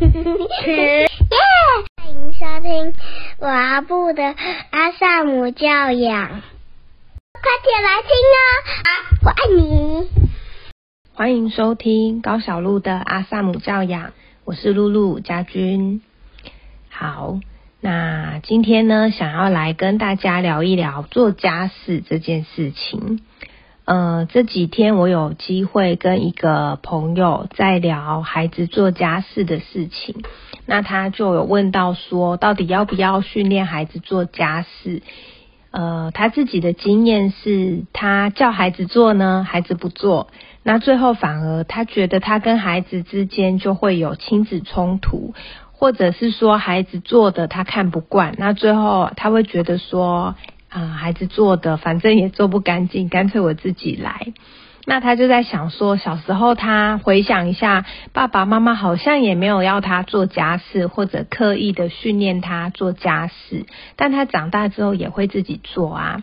耶！欢迎收听我阿布的阿萨姆教养，快点来听哦！我爱你。欢迎收听高小鹿的阿萨姆教养，我是露露家君。好，那今天呢，想要来跟大家聊一聊做家事这件事情。呃，这几天我有机会跟一个朋友在聊孩子做家事的事情，那他就有问到说，到底要不要训练孩子做家事？呃，他自己的经验是他叫孩子做呢，孩子不做，那最后反而他觉得他跟孩子之间就会有亲子冲突，或者是说孩子做的他看不惯，那最后他会觉得说。啊，孩子做的反正也做不干净，干脆我自己来。那他就在想说，小时候他回想一下，爸爸妈妈好像也没有要他做家事，或者刻意的训练他做家事，但他长大之后也会自己做啊。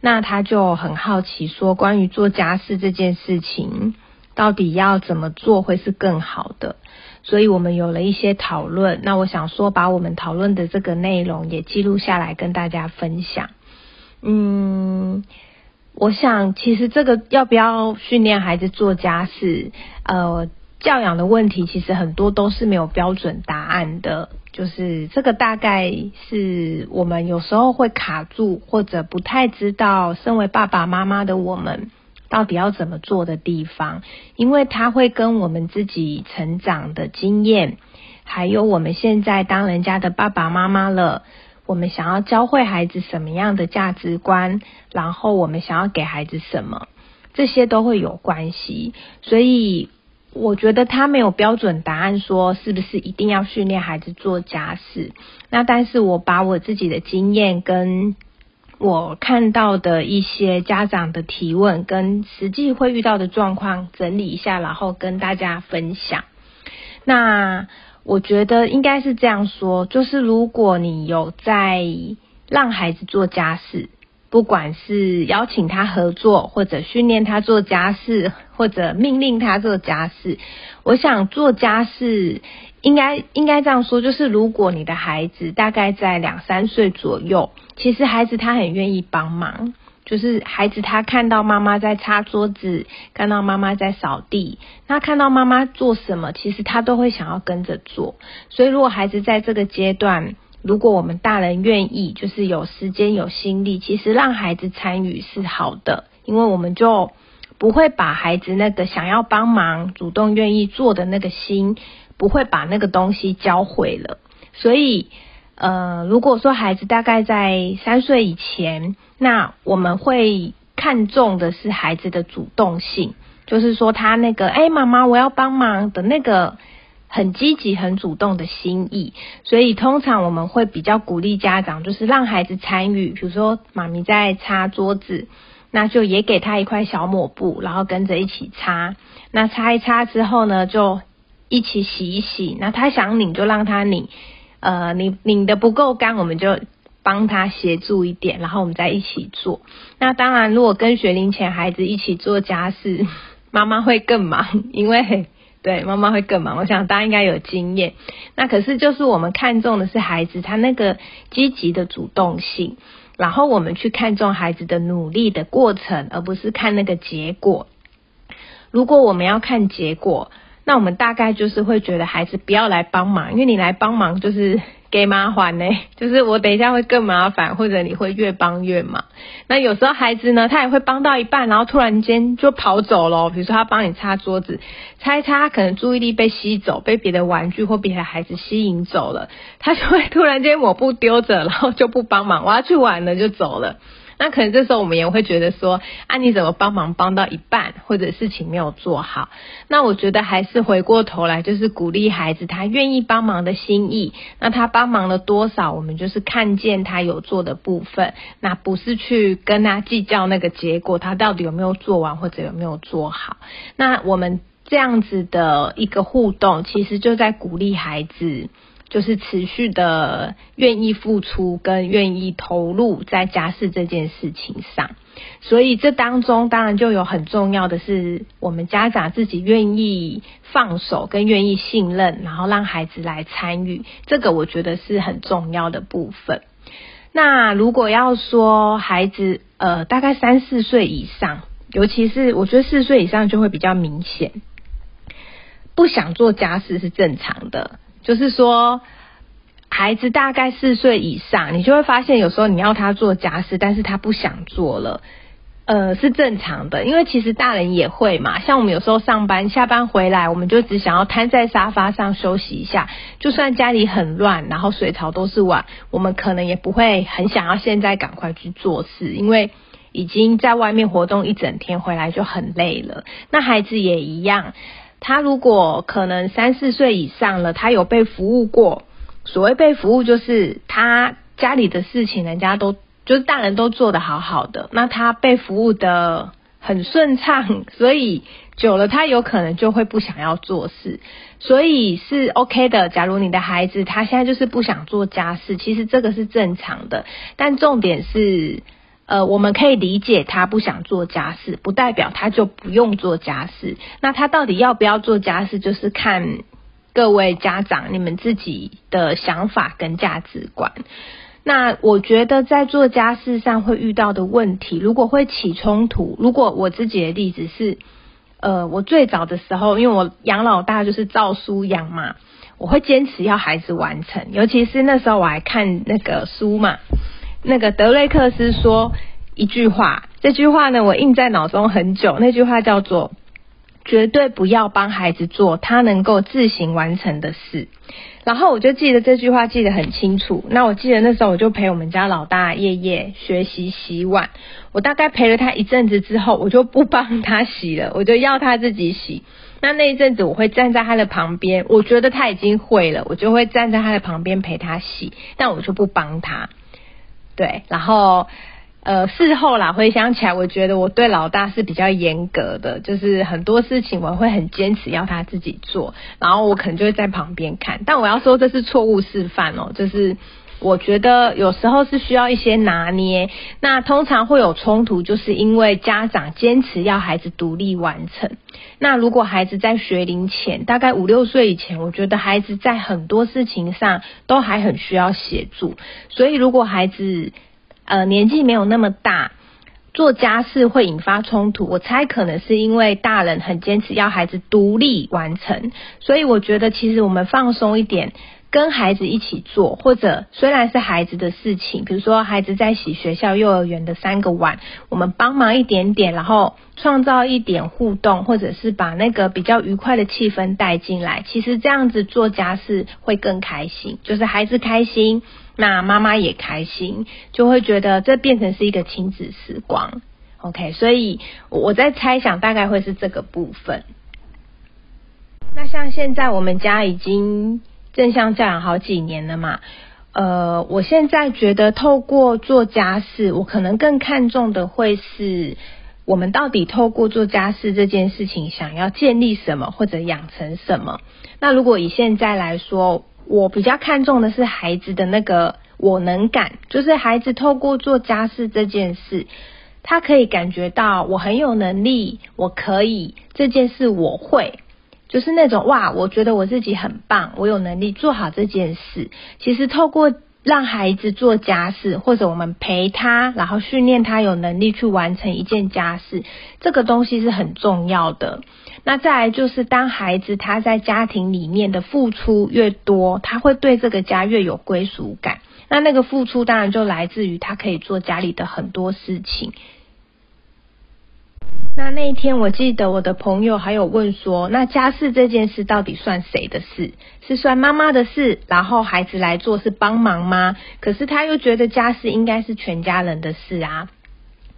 那他就很好奇，说关于做家事这件事情，到底要怎么做会是更好的？所以我们有了一些讨论。那我想说，把我们讨论的这个内容也记录下来，跟大家分享。嗯，我想其实这个要不要训练孩子做家事，呃，教养的问题其实很多都是没有标准答案的，就是这个大概是我们有时候会卡住或者不太知道，身为爸爸妈妈的我们到底要怎么做的地方，因为他会跟我们自己成长的经验，还有我们现在当人家的爸爸妈妈了。我们想要教会孩子什么样的价值观，然后我们想要给孩子什么，这些都会有关系。所以我觉得他没有标准答案，说是不是一定要训练孩子做家事。那但是我把我自己的经验跟我看到的一些家长的提问，跟实际会遇到的状况整理一下，然后跟大家分享。那。我觉得应该是这样说，就是如果你有在让孩子做家事，不管是邀请他合作，或者训练他做家事，或者命令他做家事，我想做家事应该应该这样说，就是如果你的孩子大概在两三岁左右，其实孩子他很愿意帮忙。就是孩子他看到妈妈在擦桌子，看到妈妈在扫地，那看到妈妈做什么，其实他都会想要跟着做。所以如果孩子在这个阶段，如果我们大人愿意，就是有时间有心力，其实让孩子参与是好的，因为我们就不会把孩子那个想要帮忙、主动愿意做的那个心，不会把那个东西教会了。所以。呃，如果说孩子大概在三岁以前，那我们会看重的是孩子的主动性，就是说他那个哎，妈妈我要帮忙的那个很积极、很主动的心意。所以通常我们会比较鼓励家长，就是让孩子参与，比如说妈咪在擦桌子，那就也给他一块小抹布，然后跟着一起擦。那擦一擦之后呢，就一起洗一洗。那他想拧就让他拧。呃，拧拧的不够干，我们就帮他协助一点，然后我们再一起做。那当然，如果跟学龄前孩子一起做家事，妈妈会更忙，因为对妈妈会更忙。我想大家应该有经验。那可是就是我们看重的是孩子他那个积极的主动性，然后我们去看重孩子的努力的过程，而不是看那个结果。如果我们要看结果，那我们大概就是会觉得孩子不要来帮忙，因为你来帮忙就是给麻烦呢，就是我等一下会更麻烦，或者你会越帮越忙。那有时候孩子呢，他也会帮到一半，然后突然间就跑走了。比如说他帮你擦桌子，擦一擦，可能注意力被吸走，被别的玩具或别的孩子吸引走了，他就会突然间抹布丢着，然后就不帮忙，我要去玩了就走了。那可能这时候我们也会觉得说，啊，你怎么帮忙帮到一半，或者事情没有做好？那我觉得还是回过头来，就是鼓励孩子他愿意帮忙的心意。那他帮忙了多少，我们就是看见他有做的部分，那不是去跟他计较那个结果，他到底有没有做完或者有没有做好。那我们这样子的一个互动，其实就在鼓励孩子。就是持续的愿意付出跟愿意投入在家事这件事情上，所以这当中当然就有很重要的是，我们家长自己愿意放手跟愿意信任，然后让孩子来参与，这个我觉得是很重要的部分。那如果要说孩子呃大概三四岁以上，尤其是我觉得四岁以上就会比较明显，不想做家事是正常的。就是说，孩子大概四岁以上，你就会发现有时候你要他做家事，但是他不想做了，呃，是正常的。因为其实大人也会嘛，像我们有时候上班下班回来，我们就只想要瘫在沙发上休息一下。就算家里很乱，然后水槽都是碗，我们可能也不会很想要现在赶快去做事，因为已经在外面活动一整天，回来就很累了。那孩子也一样。他如果可能三四岁以上了，他有被服务过。所谓被服务，就是他家里的事情，人家都就是大人都做得好好的，那他被服务的很顺畅，所以久了他有可能就会不想要做事，所以是 OK 的。假如你的孩子他现在就是不想做家事，其实这个是正常的，但重点是。呃，我们可以理解他不想做家事，不代表他就不用做家事。那他到底要不要做家事，就是看各位家长你们自己的想法跟价值观。那我觉得在做家事上会遇到的问题，如果会起冲突，如果我自己的例子是，呃，我最早的时候，因为我养老大就是照书养嘛，我会坚持要孩子完成，尤其是那时候我还看那个书嘛。那个德瑞克斯说一句话，这句话呢，我印在脑中很久。那句话叫做：绝对不要帮孩子做他能够自行完成的事。然后我就记得这句话，记得很清楚。那我记得那时候我就陪我们家老大夜夜学习洗碗。我大概陪了他一阵子之后，我就不帮他洗了，我就要他自己洗。那那一阵子，我会站在他的旁边，我觉得他已经会了，我就会站在他的旁边陪他洗，但我就不帮他。对，然后呃，事后啦回想起来，我觉得我对老大是比较严格的，就是很多事情我会很坚持要他自己做，然后我可能就会在旁边看。但我要说这是错误示范哦，就是我觉得有时候是需要一些拿捏。那通常会有冲突，就是因为家长坚持要孩子独立完成。那如果孩子在学龄前，大概五六岁以前，我觉得孩子在很多事情上都还很需要协助。所以如果孩子呃年纪没有那么大，做家事会引发冲突，我猜可能是因为大人很坚持要孩子独立完成。所以我觉得其实我们放松一点。跟孩子一起做，或者虽然是孩子的事情，比如说孩子在洗学校幼儿园的三个碗，我们帮忙一点点，然后创造一点互动，或者是把那个比较愉快的气氛带进来。其实这样子做家事会更开心，就是孩子开心，那妈妈也开心，就会觉得这变成是一个亲子时光。OK，所以我在猜想大概会是这个部分。那像现在我们家已经。正向教养好几年了嘛，呃，我现在觉得透过做家事，我可能更看重的会是我们到底透过做家事这件事情，想要建立什么或者养成什么。那如果以现在来说，我比较看重的是孩子的那个我能感，就是孩子透过做家事这件事，他可以感觉到我很有能力，我可以这件事我会。就是那种哇，我觉得我自己很棒，我有能力做好这件事。其实透过让孩子做家事，或者我们陪他，然后训练他有能力去完成一件家事，这个东西是很重要的。那再来就是，当孩子他在家庭里面的付出越多，他会对这个家越有归属感。那那个付出当然就来自于他可以做家里的很多事情。那那一天，我记得我的朋友还有问说，那家事这件事到底算谁的事？是算妈妈的事，然后孩子来做是帮忙吗？可是他又觉得家事应该是全家人的事啊。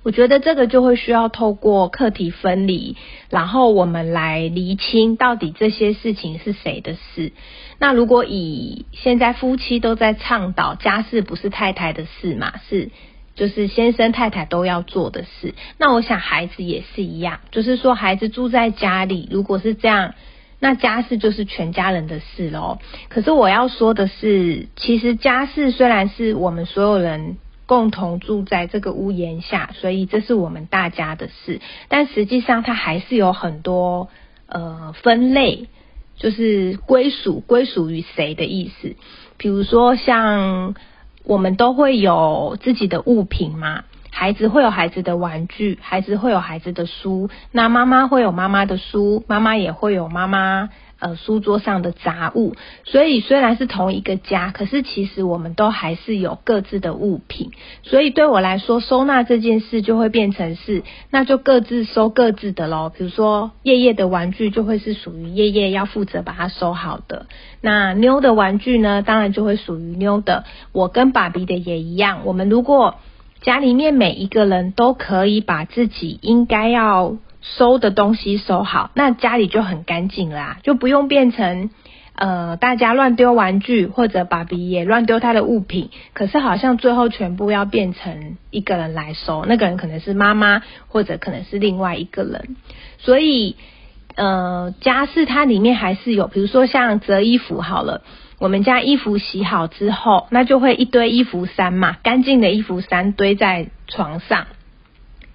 我觉得这个就会需要透过课题分离，然后我们来厘清到底这些事情是谁的事。那如果以现在夫妻都在倡导家事不是太太的事嘛，是。就是先生太太都要做的事，那我想孩子也是一样，就是说孩子住在家里，如果是这样，那家事就是全家人的事喽。可是我要说的是，其实家事虽然是我们所有人共同住在这个屋檐下，所以这是我们大家的事，但实际上它还是有很多呃分类，就是归属归属于谁的意思。比如说像我们都会有自己的物品嘛。孩子会有孩子的玩具，孩子会有孩子的书，那妈妈会有妈妈的书，妈妈也会有妈妈呃书桌上的杂物。所以虽然是同一个家，可是其实我们都还是有各自的物品。所以对我来说，收纳这件事就会变成是，那就各自收各自的喽。比如说叶叶的玩具就会是属于叶叶要负责把它收好的，那妞的玩具呢，当然就会属于妞的。我跟爸比的也一样，我们如果家里面每一个人都可以把自己应该要收的东西收好，那家里就很干净啦，就不用变成呃大家乱丢玩具，或者爸比也乱丢他的物品。可是好像最后全部要变成一个人来收，那个人可能是妈妈，或者可能是另外一个人。所以呃家事它里面还是有，比如说像折衣服好了。我们家衣服洗好之后，那就会一堆衣服衫嘛，干净的衣服衫堆在床上。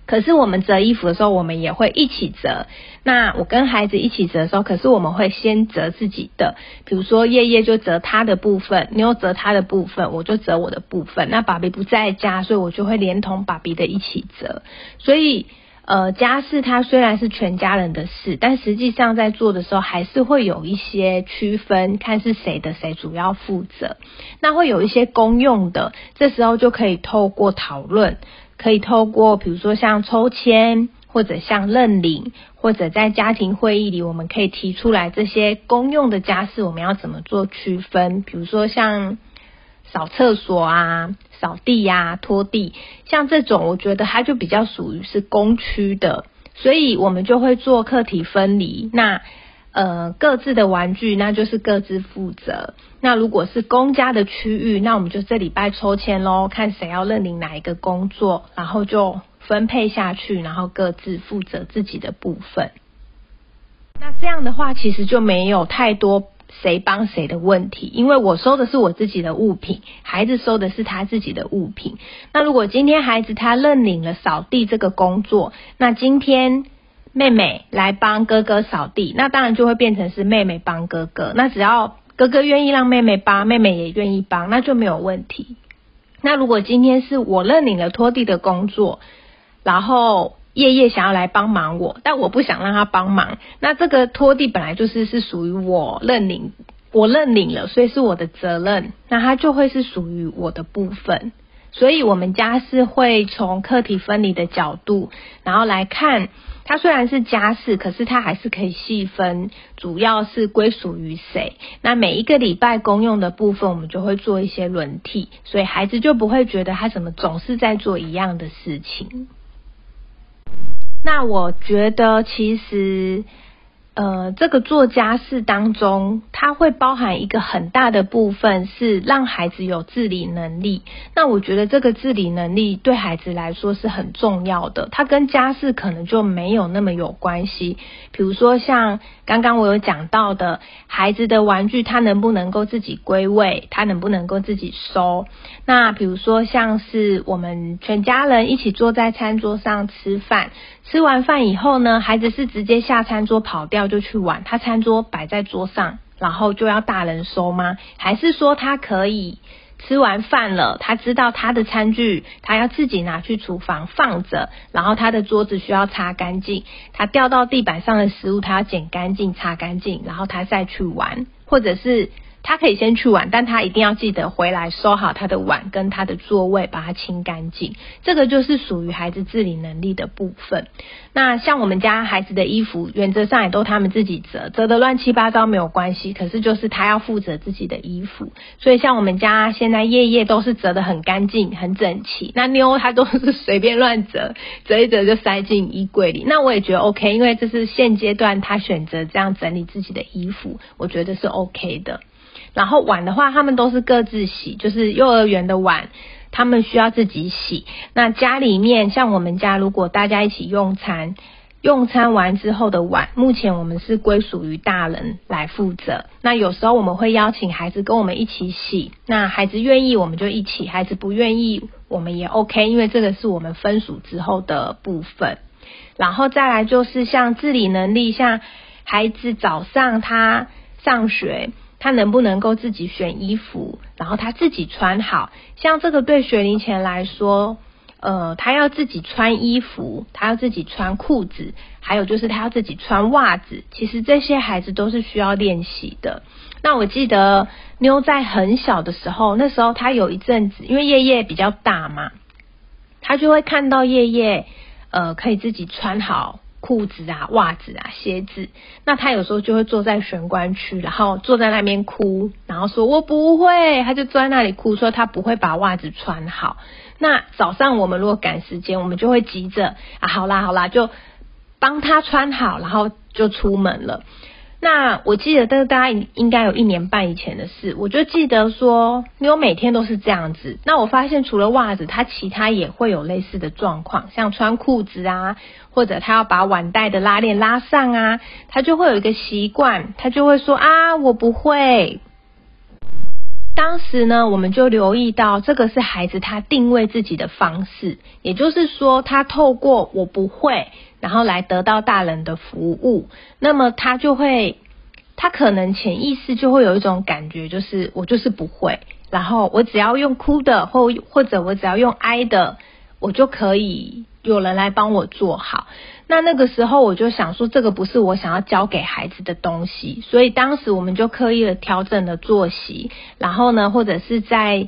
可是我们折衣服的时候，我们也会一起折。那我跟孩子一起折的时候，可是我们会先折自己的，比如说叶叶就折他的部分，妞折他的部分，我就折我的部分。那爸比不在家，所以我就会连同爸比的一起折。所以。呃，家事它虽然是全家人的事，但实际上在做的时候还是会有一些区分，看是谁的谁主要负责。那会有一些公用的，这时候就可以透过讨论，可以透过比如说像抽签，或者像认领，或者在家庭会议里，我们可以提出来这些公用的家事，我们要怎么做区分？比如说像。扫厕所啊，扫地呀，拖地，像这种，我觉得它就比较属于是公区的，所以我们就会做课题分离。那呃，各自的玩具，那就是各自负责。那如果是公家的区域，那我们就这礼拜抽签喽，看谁要认领哪一个工作，然后就分配下去，然后各自负责自己的部分。那这样的话，其实就没有太多。谁帮谁的问题？因为我收的是我自己的物品，孩子收的是他自己的物品。那如果今天孩子他认领了扫地这个工作，那今天妹妹来帮哥哥扫地，那当然就会变成是妹妹帮哥哥。那只要哥哥愿意让妹妹帮，妹妹也愿意帮，那就没有问题。那如果今天是我认领了拖地的工作，然后。叶叶想要来帮忙我，但我不想让他帮忙。那这个拖地本来就是是属于我认领，我认领了，所以是我的责任。那它就会是属于我的部分。所以我们家是会从课题分离的角度，然后来看，它虽然是家事，可是它还是可以细分，主要是归属于谁。那每一个礼拜公用的部分，我们就会做一些轮替，所以孩子就不会觉得他怎么总是在做一样的事情。那我觉得其实。呃，这个做家事当中，它会包含一个很大的部分是让孩子有自理能力。那我觉得这个自理能力对孩子来说是很重要的。它跟家事可能就没有那么有关系。比如说像刚刚我有讲到的，孩子的玩具他能不能够自己归位，他能不能够自己收？那比如说像是我们全家人一起坐在餐桌上吃饭。吃完饭以后呢，孩子是直接下餐桌跑掉就去玩，他餐桌摆在桌上，然后就要大人收吗？还是说他可以吃完饭了，他知道他的餐具，他要自己拿去厨房放着，然后他的桌子需要擦干净，他掉到地板上的食物他要捡干净、擦干净，然后他再去玩，或者是。他可以先去玩，但他一定要记得回来收好他的碗跟他的座位，把它清干净。这个就是属于孩子自理能力的部分。那像我们家孩子的衣服，原则上也都他们自己折，折得乱七八糟没有关系。可是就是他要负责自己的衣服，所以像我们家现在夜夜都是折得很干净、很整齐。那妞她都是随便乱折，折一折就塞进衣柜里。那我也觉得 OK，因为这是现阶段他选择这样整理自己的衣服，我觉得是 OK 的。然后碗的话，他们都是各自洗，就是幼儿园的碗，他们需要自己洗。那家里面像我们家，如果大家一起用餐，用餐完之后的碗，目前我们是归属于大人来负责。那有时候我们会邀请孩子跟我们一起洗，那孩子愿意我们就一起，孩子不愿意我们也 OK，因为这个是我们分属之后的部分。然后再来就是像自理能力，像孩子早上他上学，他能不能够自己选衣服，然后他自己穿好，像这个对学龄前来说。呃，他要自己穿衣服，他要自己穿裤子，还有就是他要自己穿袜子。其实这些孩子都是需要练习的。那我记得妞在很小的时候，那时候他有一阵子，因为叶叶比较大嘛，他就会看到叶叶呃可以自己穿好裤子啊、袜子啊、鞋子。那他有时候就会坐在玄关区，然后坐在那边哭，然后说我不会，他就坐在那里哭，说他不会把袜子穿好。那早上我们如果赶时间，我们就会急着啊，好啦好啦，就帮他穿好，然后就出门了。那我记得，但是大概应该有一年半以前的事，我就记得说，妞每天都是这样子。那我发现除了袜子，他其他也会有类似的状况，像穿裤子啊，或者他要把碗带的拉链拉上啊，他就会有一个习惯，他就会说啊，我不会。当时呢，我们就留意到这个是孩子他定位自己的方式，也就是说，他透过我不会，然后来得到大人的服务。那么他就会，他可能潜意识就会有一种感觉，就是我就是不会，然后我只要用哭的，或或者我只要用哀的，我就可以有人来帮我做好。那那个时候我就想说，这个不是我想要教给孩子的东西，所以当时我们就刻意的调整了作息，然后呢，或者是在。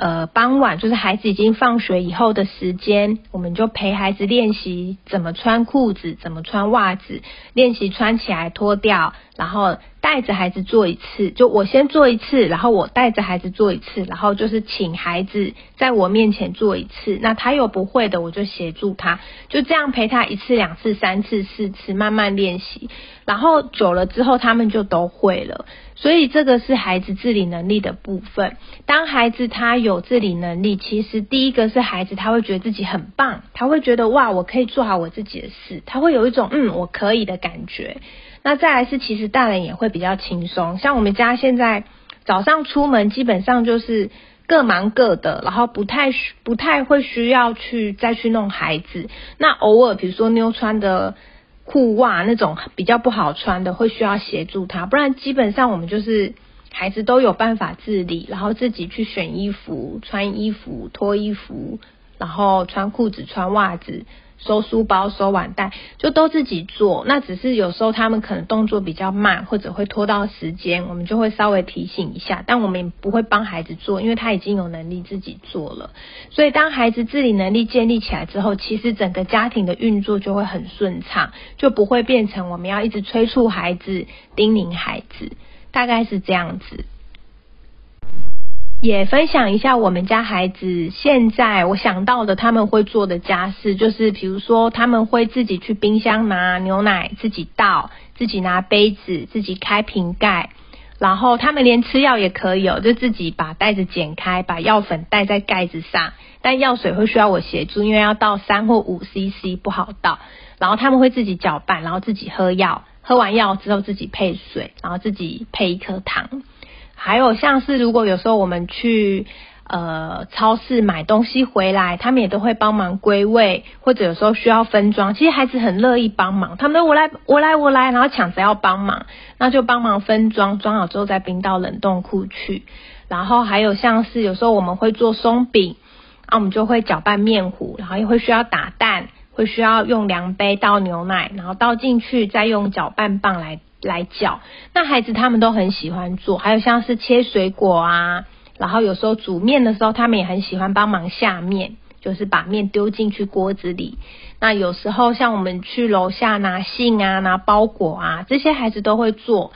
呃，傍晚就是孩子已经放学以后的时间，我们就陪孩子练习怎么穿裤子，怎么穿袜子，练习穿起来脱掉，然后带着孩子做一次，就我先做一次，然后我带着孩子做一次，然后就是请孩子在我面前做一次，那他有不会的，我就协助他，就这样陪他一次、两次、三次、四次，慢慢练习，然后久了之后，他们就都会了。所以这个是孩子自理能力的部分。当孩子他有自理能力，其实第一个是孩子他会觉得自己很棒，他会觉得哇，我可以做好我自己的事，他会有一种嗯我可以的感觉。那再来是其实大人也会比较轻松，像我们家现在早上出门基本上就是各忙各的，然后不太不太会需要去再去弄孩子。那偶尔比如说妞穿的。裤袜那种比较不好穿的，会需要协助他，不然基本上我们就是孩子都有办法自理，然后自己去选衣服、穿衣服、脱衣服，然后穿裤子、穿袜子。收书包、收碗袋，就都自己做。那只是有时候他们可能动作比较慢，或者会拖到时间，我们就会稍微提醒一下。但我们也不会帮孩子做，因为他已经有能力自己做了。所以当孩子自理能力建立起来之后，其实整个家庭的运作就会很顺畅，就不会变成我们要一直催促孩子、叮咛孩子，大概是这样子。也分享一下我们家孩子现在我想到的他们会做的家事，就是比如说他们会自己去冰箱拿牛奶，自己倒，自己拿杯子，自己开瓶盖，然后他们连吃药也可以哦，就自己把袋子剪开，把药粉带在盖子上，但药水会需要我协助，因为要倒三或五 CC 不好倒，然后他们会自己搅拌，然后自己喝药，喝完药之后自己配水，然后自己配一颗糖。还有像是如果有时候我们去呃超市买东西回来，他们也都会帮忙归位，或者有时候需要分装，其实孩子很乐意帮忙，他们我来我来我来，然后抢着要帮忙，那就帮忙分装，装好之后再冰到冷冻库去。然后还有像是有时候我们会做松饼，啊我们就会搅拌面糊，然后也会需要打蛋，会需要用量杯倒牛奶，然后倒进去，再用搅拌棒来。来搅，那孩子他们都很喜欢做，还有像是切水果啊，然后有时候煮面的时候，他们也很喜欢帮忙下面，就是把面丢进去锅子里。那有时候像我们去楼下拿信啊、拿包裹啊，这些孩子都会做。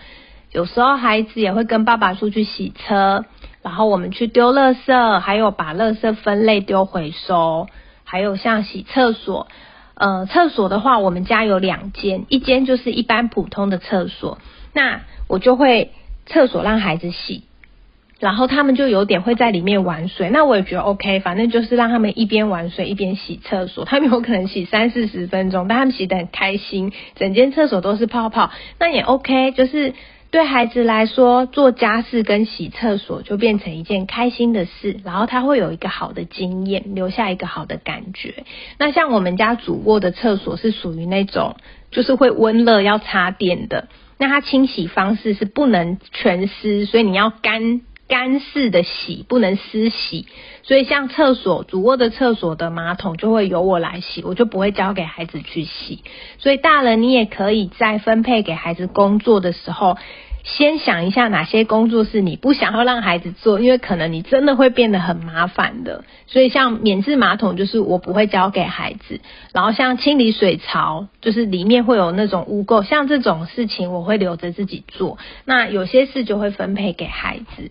有时候孩子也会跟爸爸出去洗车，然后我们去丢垃圾，还有把垃圾分类丢回收，还有像洗厕所。呃，厕所的话，我们家有两间，一间就是一般普通的厕所，那我就会厕所让孩子洗，然后他们就有点会在里面玩水，那我也觉得 OK，反正就是让他们一边玩水一边洗厕所，他们有可能洗三四十分钟，但他们洗得很开心，整间厕所都是泡泡，那也 OK，就是对孩子来说，做家事跟洗厕所就变成一件开心的事，然后他会有一个好的经验，留下一个好的感觉。那像我们家主卧的厕所是属于那种就是会温热要插电的，那它清洗方式是不能全湿，所以你要干。干式的洗不能湿洗，所以像厕所主卧的厕所的马桶就会由我来洗，我就不会交给孩子去洗。所以大人你也可以在分配给孩子工作的时候。先想一下哪些工作是你不想要让孩子做，因为可能你真的会变得很麻烦的。所以像免治马桶就是我不会交给孩子，然后像清理水槽，就是里面会有那种污垢，像这种事情我会留着自己做。那有些事就会分配给孩子。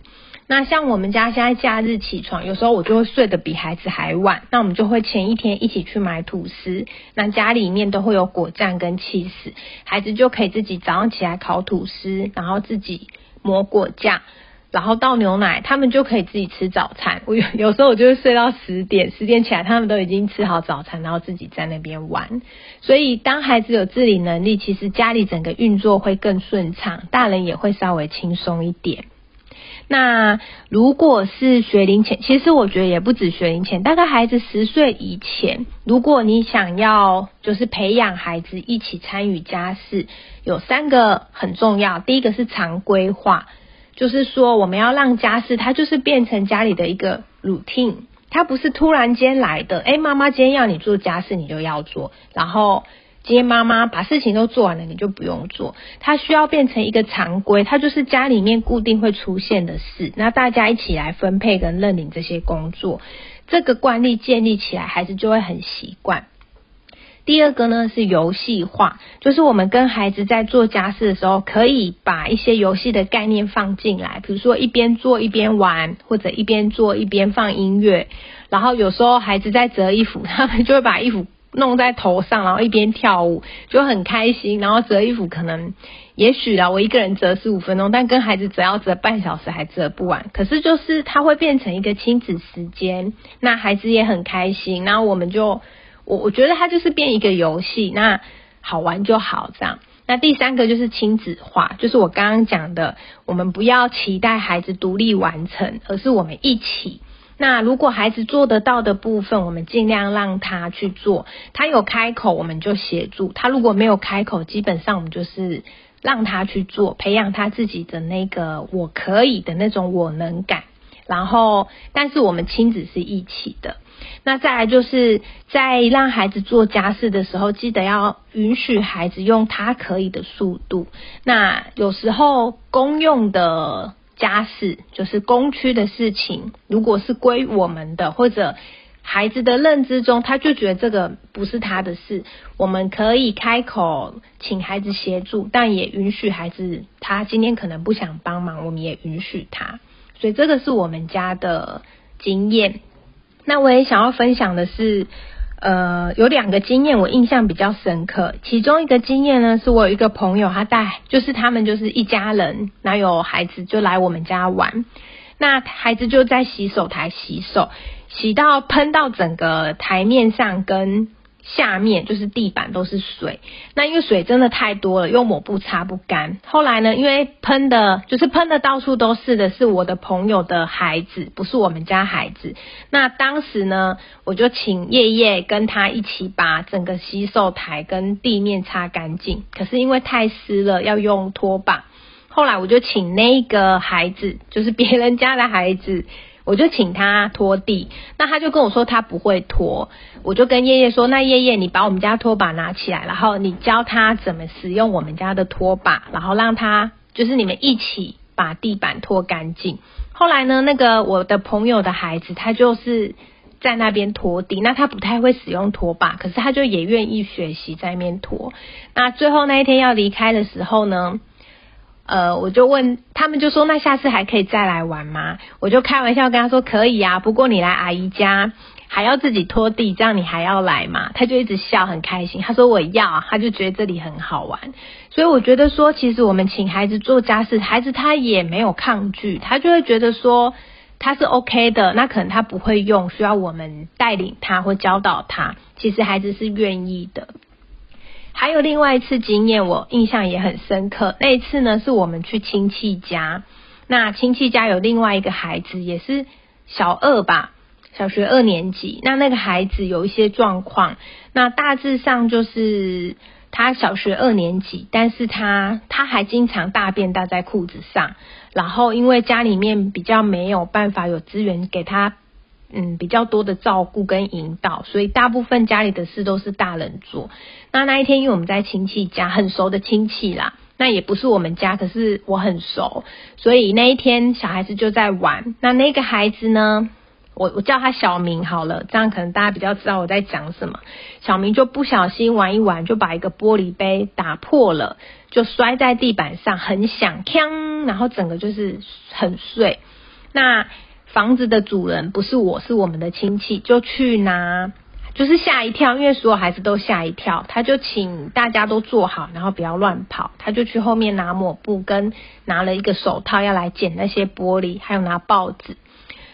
那像我们家现在假日起床，有时候我就会睡得比孩子还晚，那我们就会前一天一起去买吐司，那家里面都会有果酱跟气司，孩子就可以自己早上起来烤吐司，然后自己抹果酱，然后倒牛奶，他们就可以自己吃早餐。我有有时候我就会睡到十点，十点起来他们都已经吃好早餐，然后自己在那边玩。所以当孩子有自理能力，其实家里整个运作会更顺畅，大人也会稍微轻松一点。那如果是学龄前，其实我觉得也不止学龄前，大概孩子十岁以前，如果你想要就是培养孩子一起参与家事，有三个很重要。第一个是常规化，就是说我们要让家事它就是变成家里的一个 routine，它不是突然间来的。哎，妈妈今天要你做家事，你就要做，然后。今天妈妈把事情都做完了，你就不用做。它需要变成一个常规，它就是家里面固定会出现的事。那大家一起来分配跟认领这些工作，这个惯例建立起来，孩子就会很习惯。第二个呢是游戏化，就是我们跟孩子在做家事的时候，可以把一些游戏的概念放进来，比如说一边做一边玩，或者一边做一边放音乐。然后有时候孩子在折衣服，他们就会把衣服。弄在头上，然后一边跳舞就很开心。然后折衣服可能，也许啦，我一个人折十五分钟，但跟孩子折要折半小时还折不完。可是就是它会变成一个亲子时间，那孩子也很开心。然后我们就，我我觉得它就是变一个游戏，那好玩就好这样。那第三个就是亲子化，就是我刚刚讲的，我们不要期待孩子独立完成，而是我们一起。那如果孩子做得到的部分，我们尽量让他去做。他有开口，我们就协助他；如果没有开口，基本上我们就是让他去做，培养他自己的那个我可以的那种我能感。然后，但是我们亲子是一起的。那再来就是在让孩子做家事的时候，记得要允许孩子用他可以的速度。那有时候公用的。家事就是公区的事情，如果是归我们的，或者孩子的认知中，他就觉得这个不是他的事，我们可以开口请孩子协助，但也允许孩子他今天可能不想帮忙，我们也允许他。所以这个是我们家的经验。那我也想要分享的是。呃，有两个经验我印象比较深刻。其中一个经验呢，是我有一个朋友，他带就是他们就是一家人，那有孩子就来我们家玩，那孩子就在洗手台洗手，洗到喷到整个台面上跟。下面就是地板都是水，那因为水真的太多了，用抹布擦不干。后来呢，因为喷的，就是喷的到处都是的，是我的朋友的孩子，不是我们家孩子。那当时呢，我就请叶叶跟他一起把整个洗手台跟地面擦干净。可是因为太湿了，要用拖把。后来我就请那个孩子，就是别人家的孩子。我就请他拖地，那他就跟我说他不会拖，我就跟叶叶说，那叶叶你把我们家拖把拿起来，然后你教他怎么使用我们家的拖把，然后让他就是你们一起把地板拖干净。后来呢，那个我的朋友的孩子他就是在那边拖地，那他不太会使用拖把，可是他就也愿意学习在那边拖。那最后那一天要离开的时候呢？呃，我就问他们就说那下次还可以再来玩吗？我就开玩笑跟他说可以啊，不过你来阿姨家还要自己拖地，这样你还要来吗？他就一直笑很开心，他说我要，他就觉得这里很好玩。所以我觉得说，其实我们请孩子做家事，孩子他也没有抗拒，他就会觉得说他是 OK 的。那可能他不会用，需要我们带领他或教导他。其实孩子是愿意的。还有另外一次经验，我印象也很深刻。那一次呢，是我们去亲戚家，那亲戚家有另外一个孩子，也是小二吧，小学二年级。那那个孩子有一些状况，那大致上就是。他小学二年级，但是他他还经常大便大在裤子上，然后因为家里面比较没有办法有资源给他，嗯，比较多的照顾跟引导，所以大部分家里的事都是大人做。那那一天因为我们在亲戚家，很熟的亲戚啦，那也不是我们家，可是我很熟，所以那一天小孩子就在玩。那那个孩子呢？我我叫他小明好了，这样可能大家比较知道我在讲什么。小明就不小心玩一玩，就把一个玻璃杯打破了，就摔在地板上，很响，锵，然后整个就是很碎。那房子的主人不是我，是我们的亲戚，就去拿，就是吓一跳，因为所有孩子都吓一跳，他就请大家都坐好，然后不要乱跑，他就去后面拿抹布跟拿了一个手套要来捡那些玻璃，还有拿报纸。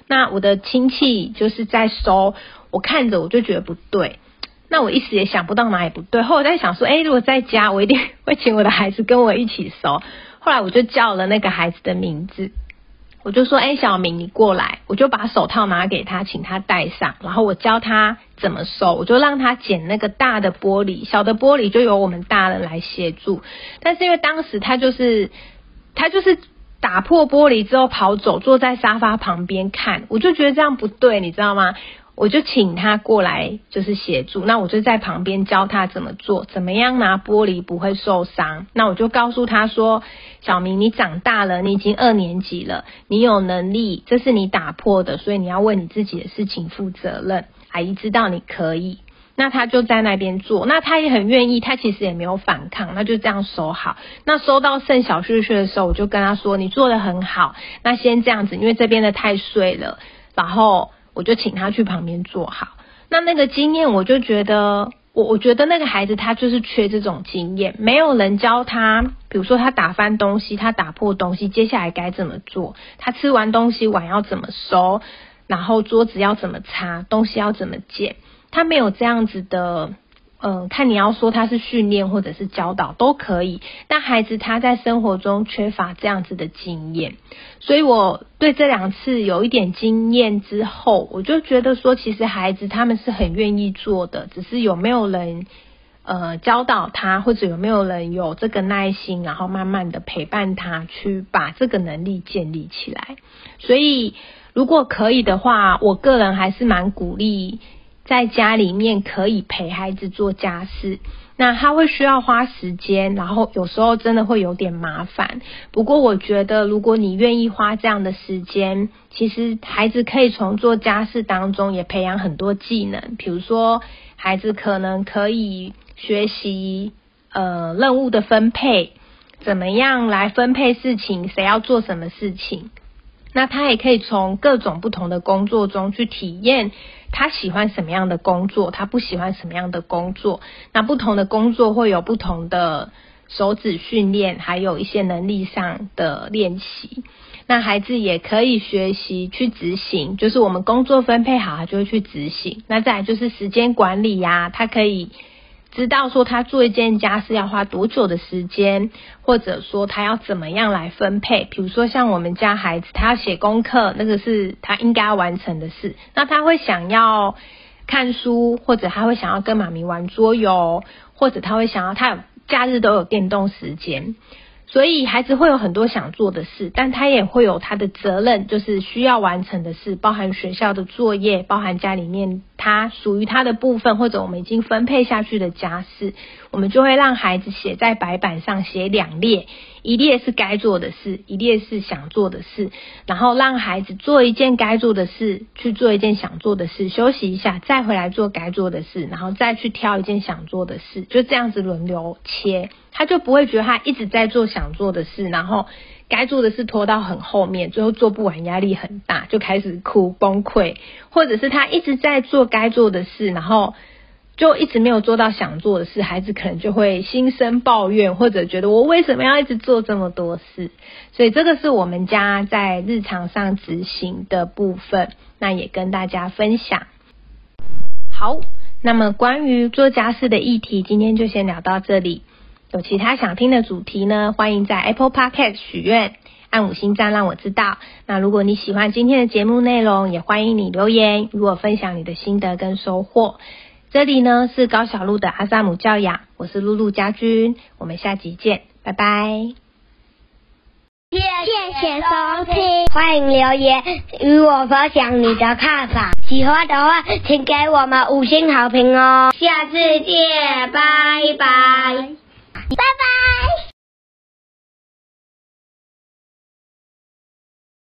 那我的亲戚就是在收，我看着我就觉得不对，那我一时也想不到哪里不对。后来在想说，哎，如果在家，我一定会请我的孩子跟我一起收。后来我就叫了那个孩子的名字，我就说，哎，小明，你过来。我就把手套拿给他，请他戴上，然后我教他怎么收，我就让他捡那个大的玻璃，小的玻璃就由我们大人来协助。但是因为当时他就是他就是。打破玻璃之后跑走，坐在沙发旁边看，我就觉得这样不对，你知道吗？我就请他过来，就是协助。那我就在旁边教他怎么做，怎么样拿玻璃不会受伤。那我就告诉他说：“小明，你长大了，你已经二年级了，你有能力，这是你打破的，所以你要为你自己的事情负责任。阿姨知道你可以。”那他就在那边做，那他也很愿意，他其实也没有反抗，那就这样收好。那收到剩小屑屑的时候，我就跟他说：“你做的很好，那先这样子，因为这边的太碎了。”然后我就请他去旁边坐好。那那个经验，我就觉得，我我觉得那个孩子他就是缺这种经验，没有人教他，比如说他打翻东西，他打破东西，接下来该怎么做？他吃完东西碗要怎么收？然后桌子要怎么擦？东西要怎么捡？他没有这样子的，嗯，看你要说他是训练或者是教导都可以，但孩子他在生活中缺乏这样子的经验，所以我对这两次有一点经验之后，我就觉得说，其实孩子他们是很愿意做的，只是有没有人呃教导他，或者有没有人有这个耐心，然后慢慢的陪伴他去把这个能力建立起来。所以如果可以的话，我个人还是蛮鼓励。在家里面可以陪孩子做家事，那他会需要花时间，然后有时候真的会有点麻烦。不过我觉得，如果你愿意花这样的时间，其实孩子可以从做家事当中也培养很多技能。比如说，孩子可能可以学习呃任务的分配，怎么样来分配事情，谁要做什么事情。那他也可以从各种不同的工作中去体验。他喜欢什么样的工作？他不喜欢什么样的工作？那不同的工作会有不同的手指训练，还有一些能力上的练习。那孩子也可以学习去执行，就是我们工作分配好，他就会去执行。那再来就是时间管理呀，他可以。知道说他做一件家事要花多久的时间，或者说他要怎么样来分配。比如说像我们家孩子，他要写功课，那个是他应该要完成的事。那他会想要看书，或者他会想要跟妈咪玩桌游，或者他会想要他有假日都有电动时间。所以孩子会有很多想做的事，但他也会有他的责任，就是需要完成的事，包含学校的作业，包含家里面他属于他的部分，或者我们已经分配下去的家事，我们就会让孩子写在白板上，写两列。一列是该做的事，一列是想做的事，然后让孩子做一件该做的事，去做一件想做的事，休息一下，再回来做该做的事，然后再去挑一件想做的事，就这样子轮流切，他就不会觉得他一直在做想做的事，然后该做的事拖到很后面，最后做不完，压力很大，就开始哭崩溃，或者是他一直在做该做的事，然后。就一直没有做到想做的事，孩子可能就会心生抱怨，或者觉得我为什么要一直做这么多事？所以这个是我们家在日常上执行的部分，那也跟大家分享。好，那么关于做家事的议题，今天就先聊到这里。有其他想听的主题呢？欢迎在 Apple Podcast 许愿，按五星赞让我知道。那如果你喜欢今天的节目内容，也欢迎你留言与我分享你的心得跟收获。这里呢是高小路的阿萨姆教养，我是露露家君，我们下集见，拜拜。谢谢收听，欢迎留言与我分享你的看法，喜欢的话请给我们五星好评哦，下次见，拜拜拜拜。